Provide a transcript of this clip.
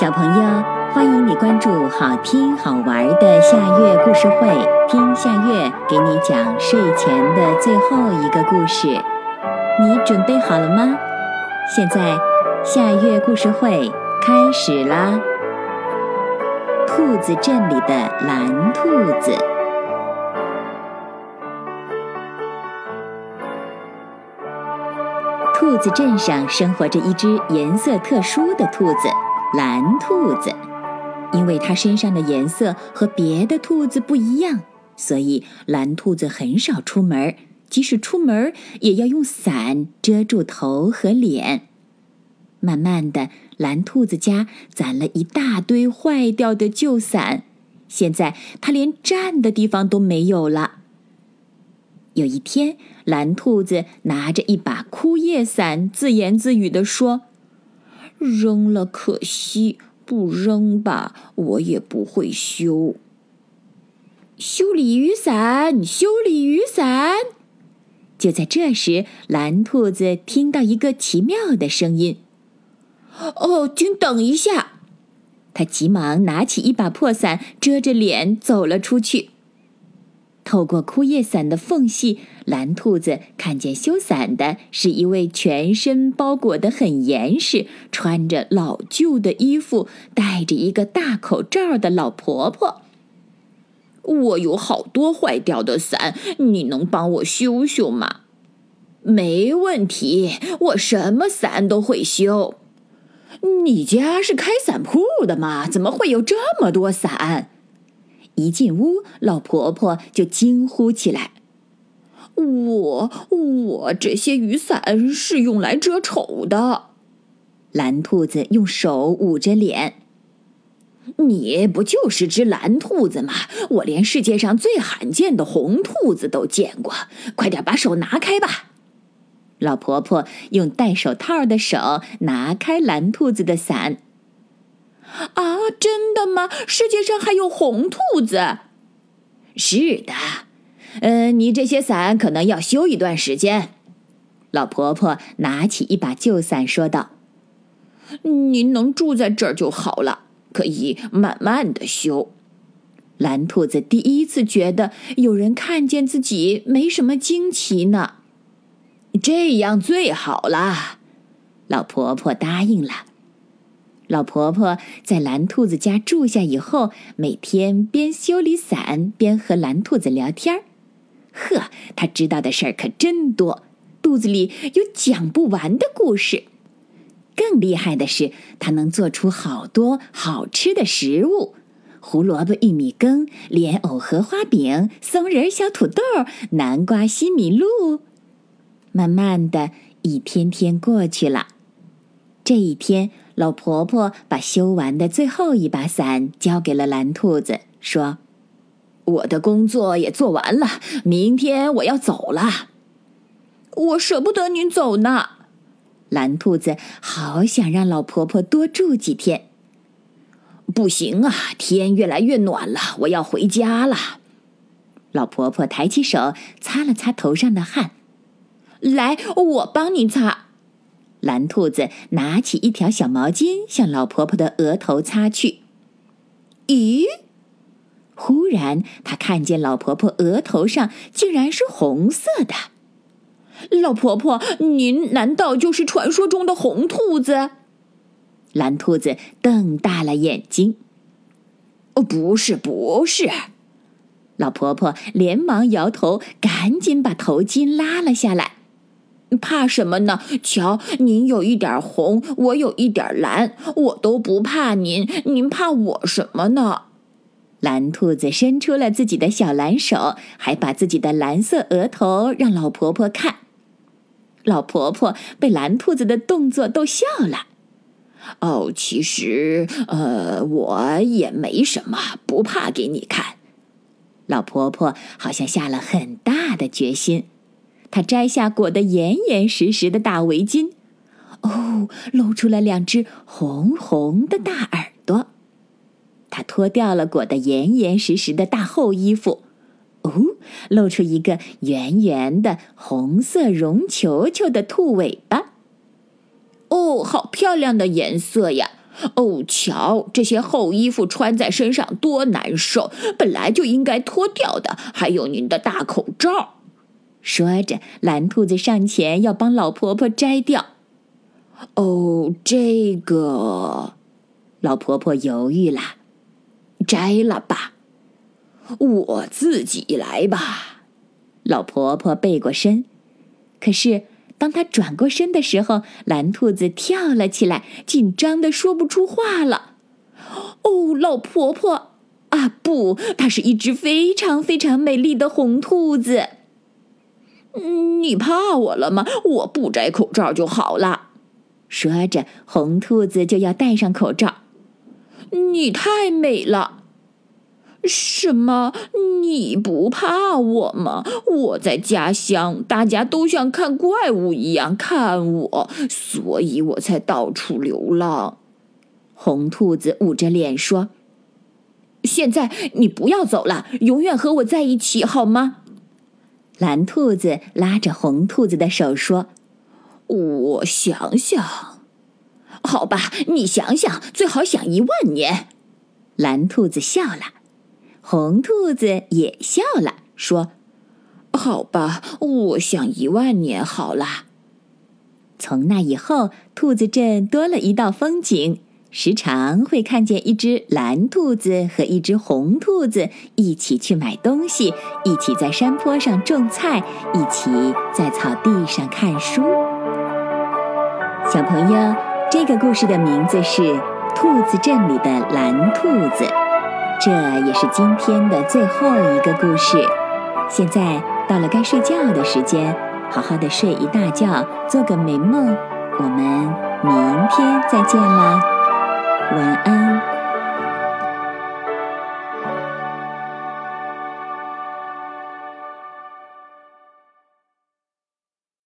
小朋友，欢迎你关注好听好玩的夏月故事会，听夏月给你讲睡前的最后一个故事。你准备好了吗？现在夏月故事会开始啦！兔子镇里的蓝兔子。兔子镇上生活着一只颜色特殊的兔子——蓝兔子。因为它身上的颜色和别的兔子不一样，所以蓝兔子很少出门。即使出门，也要用伞遮住头和脸。慢慢的，蓝兔子家攒了一大堆坏掉的旧伞，现在它连站的地方都没有了。有一天，蓝兔子拿着一把枯叶伞，自言自语地说：“扔了可惜，不扔吧，我也不会修。修理雨伞，修理雨伞。”就在这时，蓝兔子听到一个奇妙的声音：“哦，请等一下！”他急忙拿起一把破伞，遮着脸走了出去。透过枯叶伞的缝隙，蓝兔子看见修伞的是一位全身包裹得很严实、穿着老旧的衣服、戴着一个大口罩的老婆婆。我有好多坏掉的伞，你能帮我修修吗？没问题，我什么伞都会修。你家是开伞铺的吗？怎么会有这么多伞？一进屋，老婆婆就惊呼起来：“我我这些雨伞是用来遮丑的。”蓝兔子用手捂着脸：“你不就是只蓝兔子吗？我连世界上最罕见的红兔子都见过。快点把手拿开吧！”老婆婆用戴手套的手拿开蓝兔子的伞。啊，真的吗？世界上还有红兔子？是的，嗯，你这些伞可能要修一段时间。老婆婆拿起一把旧伞说道：“您能住在这儿就好了，可以慢慢的修。”蓝兔子第一次觉得有人看见自己没什么惊奇呢。这样最好啦，老婆婆答应了。老婆婆在蓝兔子家住下以后，每天边修理伞边和蓝兔子聊天儿。呵，她知道的事儿可真多，肚子里有讲不完的故事。更厉害的是，她能做出好多好吃的食物：胡萝卜玉米羹、莲藕荷花饼、松仁小土豆、南瓜西米露。慢慢的一天天过去了，这一天。老婆婆把修完的最后一把伞交给了蓝兔子，说：“我的工作也做完了，明天我要走了。我舍不得您走呢。”蓝兔子好想让老婆婆多住几天。不行啊，天越来越暖了，我要回家了。老婆婆抬起手擦了擦头上的汗，来，我帮你擦。蓝兔子拿起一条小毛巾，向老婆婆的额头擦去。咦！忽然，他看见老婆婆额头上竟然是红色的。老婆婆，您难道就是传说中的红兔子？蓝兔子瞪大了眼睛。哦，不是，不是。老婆婆连忙摇头，赶紧把头巾拉了下来。怕什么呢？瞧，您有一点红，我有一点蓝，我都不怕您，您怕我什么呢？蓝兔子伸出了自己的小蓝手，还把自己的蓝色额头让老婆婆看。老婆婆被蓝兔子的动作逗笑了。哦，其实，呃，我也没什么，不怕给你看。老婆婆好像下了很大的决心。他摘下裹得严严实实的大围巾，哦，露出了两只红红的大耳朵。他脱掉了裹得严严实实的大厚衣服，哦，露出一个圆圆的红色绒球球的兔尾巴。哦，好漂亮的颜色呀！哦，瞧这些厚衣服穿在身上多难受，本来就应该脱掉的。还有您的大口罩。说着，蓝兔子上前要帮老婆婆摘掉。哦，这个，老婆婆犹豫了，摘了吧，我自己来吧。老婆婆背过身，可是。当她转过身的时候，蓝兔子跳了起来，紧张的说不出话了。哦，老婆婆啊，不，它是一只非常非常美丽的红兔子。你怕我了吗？我不摘口罩就好了。说着，红兔子就要戴上口罩。你太美了。什么？你不怕我吗？我在家乡，大家都像看怪物一样看我，所以我才到处流浪。红兔子捂着脸说：“现在你不要走了，永远和我在一起好吗？”蓝兔子拉着红兔子的手说：“我想想，好吧，你想想，最好想一万年。”蓝兔子笑了。红兔子也笑了，说：“好吧，我想一万年好了。”从那以后，兔子镇多了一道风景，时常会看见一只蓝兔子和一只红兔子一起去买东西，一起在山坡上种菜，一起在草地上看书。小朋友，这个故事的名字是《兔子镇里的蓝兔子》。这也是今天的最后一个故事。现在到了该睡觉的时间，好好的睡一大觉，做个美梦。我们明天再见啦，晚安。